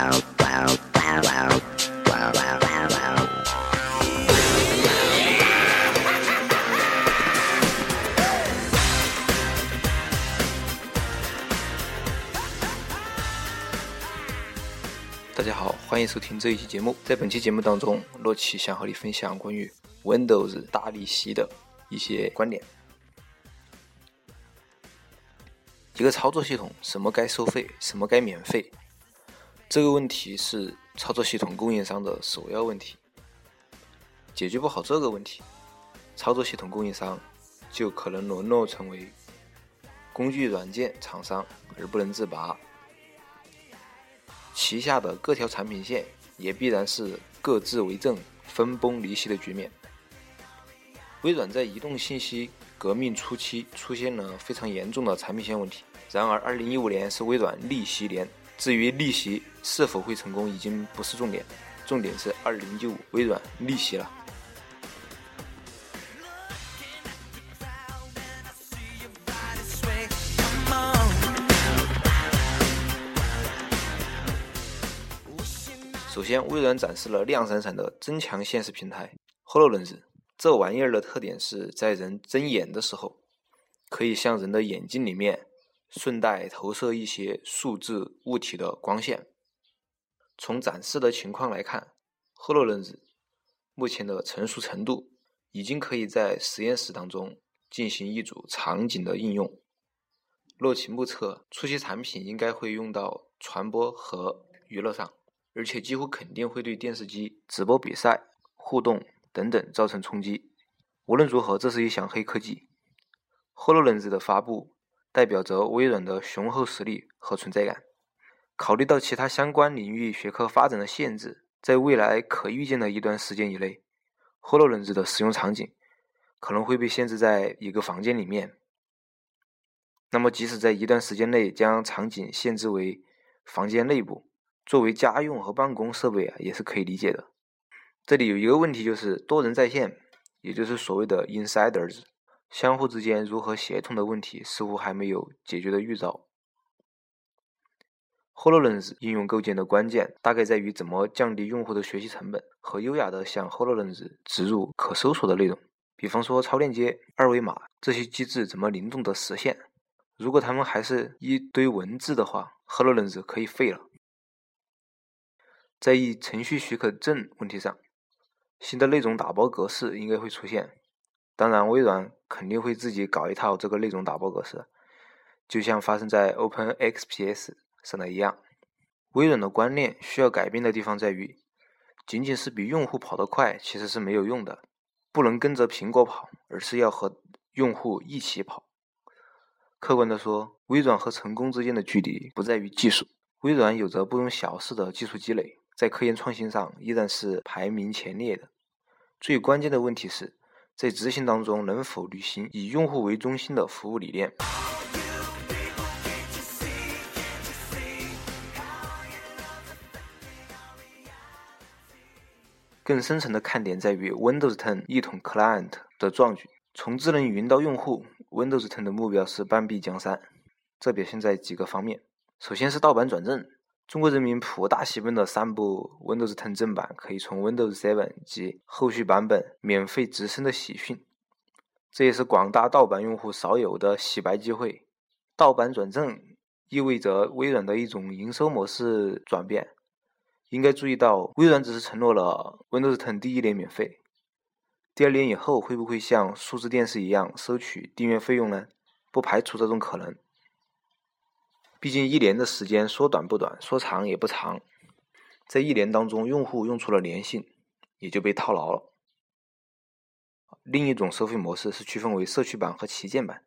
大家好，欢迎收听这一期节目。在本期节目当中，洛奇想和你分享关于 Windows 大利息的一些观点。一个操作系统，什么该收费，什么该免费？这个问题是操作系统供应商的首要问题。解决不好这个问题，操作系统供应商就可能沦落成为工具软件厂商而不能自拔，旗下的各条产品线也必然是各自为政、分崩离析的局面。微软在移动信息革命初期出现了非常严重的产品线问题。然而，2015年是微软逆袭年。至于逆袭是否会成功，已经不是重点，重点是2015微软逆袭了。首先，微软展示了亮闪闪的增强现实平台 HoloLens。这玩意儿的特点是在人睁眼的时候，可以向人的眼睛里面。顺带投射一些数字物体的光线。从展示的情况来看，HoloLens 目前的成熟程度已经可以在实验室当中进行一组场景的应用。洛奇目测，初期产品应该会用到传播和娱乐上，而且几乎肯定会对电视机、直播比赛、互动等等造成冲击。无论如何，这是一项黑科技。HoloLens 的发布。代表着微软的雄厚实力和存在感。考虑到其他相关领域学科发展的限制，在未来可预见的一段时间以内，HoloLens 的使用场景可能会被限制在一个房间里面。那么，即使在一段时间内将场景限制为房间内部，作为家用和办公设备啊，也是可以理解的。这里有一个问题，就是多人在线，也就是所谓的 Insiders。相互之间如何协同的问题似乎还没有解决的预兆。HoloLens 应用构建的关键大概在于怎么降低用户的学习成本和优雅的向 HoloLens 植入可搜索的内容，比方说超链接、二维码这些机制怎么灵动的实现。如果它们还是一堆文字的话，HoloLens 可以废了。在一程序许可证问题上，新的内容打包格式应该会出现。当然，微软肯定会自己搞一套这个内容打包格式，就像发生在 OpenXPS 上的一样。微软的观念需要改变的地方在于，仅仅是比用户跑得快其实是没有用的，不能跟着苹果跑，而是要和用户一起跑。客观的说，微软和成功之间的距离不在于技术，微软有着不容小视的技术积累，在科研创新上依然是排名前列的。最关键的问题是。在执行当中，能否履行以用户为中心的服务理念？更深层的看点在于 Windows 10一统 Client 的壮举。从智能云到用户，Windows 10的目标是半壁江山。这表现在几个方面，首先是盗版转正。中国人民普大喜奔的三部 Windows 10正版可以从 Windows 7及后续版本免费直升的喜讯，这也是广大盗版用户少有的洗白机会。盗版转正意味着微软的一种营收模式转变。应该注意到，微软只是承诺了 Windows 10第一年免费，第二年以后会不会像数字电视一样收取订阅费用呢？不排除这种可能。毕竟一年的时间说短不短，说长也不长，这一年当中，用户用出了粘性，也就被套牢了。另一种收费模式是区分为社区版和旗舰版，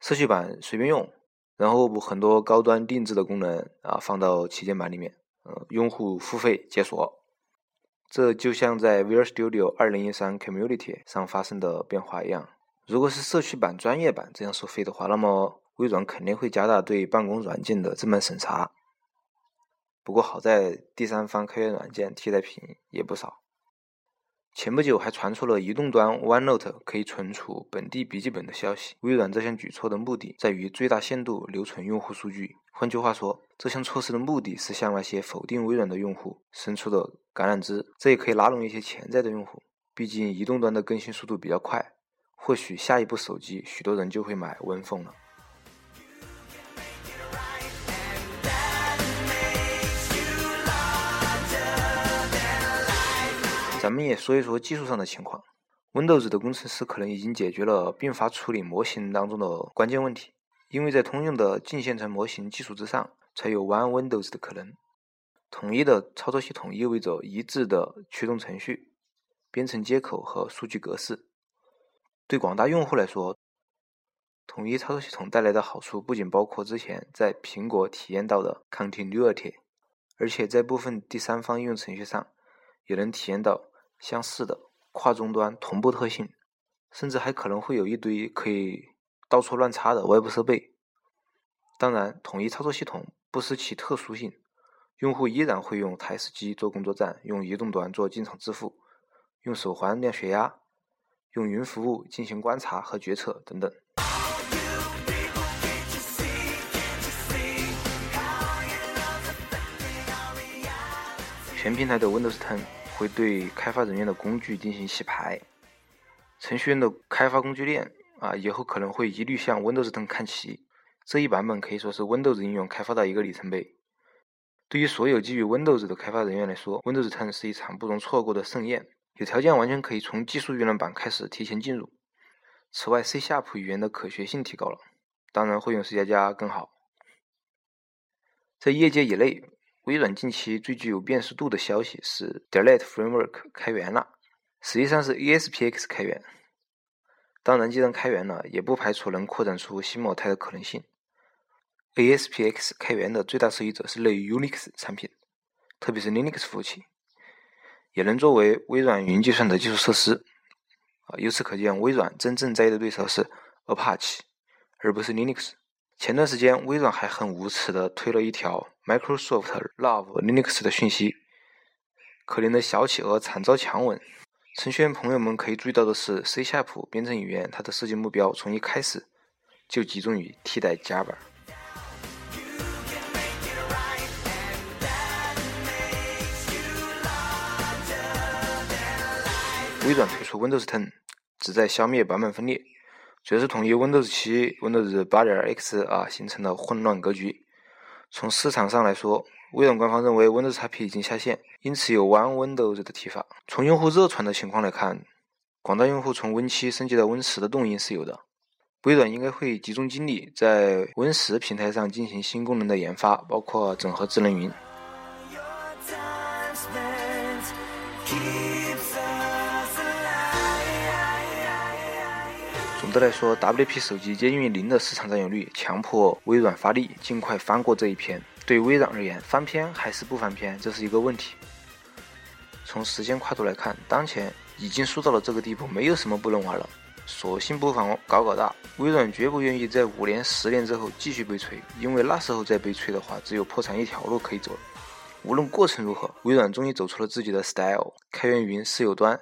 社区版随便用，然后很多高端定制的功能啊放到旗舰版里面，呃，用户付费解锁。这就像在 Visual Studio 2013 Community 上发生的变化一样，如果是社区版、专业版这样收费的话，那么。微软肯定会加大对办公软件的正版审查。不过好在第三方开源软件替代品也不少。前不久还传出了移动端 OneNote 可以存储本地笔记本的消息。微软这项举措的目的在于最大限度留存用户数据，换句话说，这项措施的目的是向那些否定微软的用户伸出的橄榄枝，这也可以拉拢一些潜在的用户。毕竟移动端的更新速度比较快，或许下一部手机许多人就会买 Win Phone 了。咱们也说一说技术上的情况。Windows 的工程师可能已经解决了并发处理模型当中的关键问题，因为在通用的近线程模型基础之上，才有 One Windows 的可能。统一的操作系统意味着一致的驱动程序、编程接口和数据格式。对广大用户来说，统一操作系统带来的好处不仅包括之前在苹果体验到的 Continuity，而且在部分第三方应用程序上也能体验到。相似的跨终端同步特性，甚至还可能会有一堆可以到处乱插的外部设备。当然，统一操作系统不失其特殊性，用户依然会用台式机做工作站，用移动端做进场支付，用手环量血压，用云服务进行观察和决策等等。全平台的 Windows 10。会对开发人员的工具进行洗牌，程序员的开发工具链啊，以后可能会一律向 Windows 10看齐。这一版本可以说是 Windows 应用开发的一个里程碑。对于所有基于 Windows 的开发人员来说，Windows 10是一场不容错过的盛宴。有条件完全可以从技术预览版开始提前进入。此外，C# 语言的可学性提高了，当然会用 C++ 加加更好。在业界以内。微软近期最具有辨识度的消息是 Delete Framework 开源了，实际上是 ESPX 开源。当然，既然开源了，也不排除能扩展出新模态的可能性。ESPX 开源的最大受益者是类 Unix 产品，特别是 Linux 服务器，也能作为微软云计算的基础设施。啊，由此可见，微软真正在意的对手是 Apache，而不是 Linux。前段时间，微软还很无耻的推了一条 Microsoft Love Linux 的讯息，可怜的小企鹅惨遭强吻。程序员朋友们可以注意到的是，C# 编程语言它的设计目标从一开始就集中于替代 Java。微软推出 Windows 10，旨在消灭版本分裂。主要是统一 Windows 7、Windows 8.x 啊形成的混乱格局。从市场上来说，微软官方认为 Windows XP 已经下线，因此有 One Windows 的提法。从用户热传的情况来看，广大用户从 Win 7升级到 Win 10的动因是有的。微软应该会集中精力在 Win 10平台上进行新功能的研发，包括整合智能云。总的来说，WP 手机接近于零的市场占有率，强迫微软发力，尽快翻过这一篇。对微软而言，翻篇还是不翻篇，这是一个问题。从时间跨度来看，当前已经输到了这个地步，没有什么不能玩了，索性不妨搞搞大。微软绝不愿意在五年、十年之后继续被锤，因为那时候再被锤的话，只有破产一条路可以走。无论过程如何，微软终于走出了自己的 style，开源云、私有端。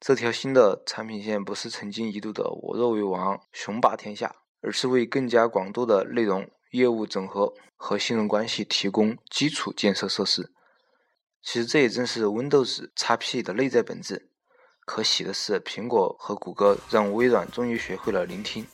这条新的产品线不是曾经一度的我若为王、雄霸天下，而是为更加广度的内容业务整合和信任关系提供基础建设设施。其实这也正是 Windows XP 的内在本质。可喜的是，苹果和谷歌让微软终于学会了聆听。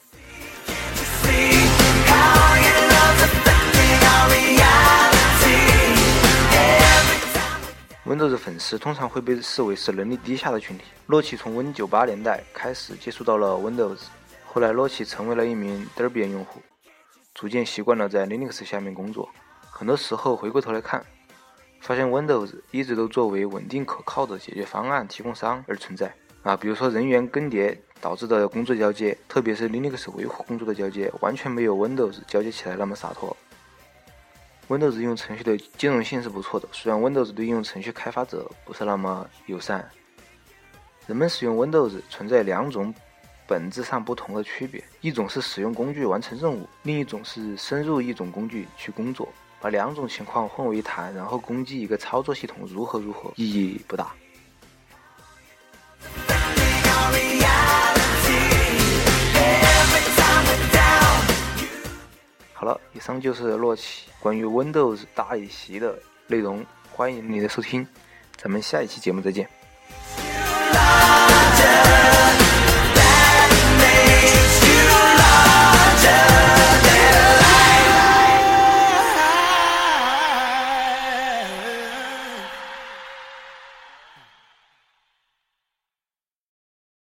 Windows 粉丝通常会被视为是能力低下的群体。洛奇从 Win98 年代开始接触到了 Windows，后来洛奇成为了一名 Debian 用户，逐渐习惯了在 Linux 下面工作。很多时候回过头来看，发现 Windows 一直都作为稳定可靠的解决方案提供商而存在。啊，比如说人员更迭导致的工作交接，特别是 Linux 维护工作的交接，完全没有 Windows 交接起来那么洒脱。Windows 应用程序的兼容性是不错的，虽然 Windows 对应用程序开发者不是那么友善。人们使用 Windows 存在两种本质上不同的区别，一种是使用工具完成任务，另一种是深入一种工具去工作。把两种情况混为一谈，然后攻击一个操作系统如何如何，意义不大。好了以上就是洛奇关于 windows 大一习的内容欢迎你的收听咱们下一期节目再见。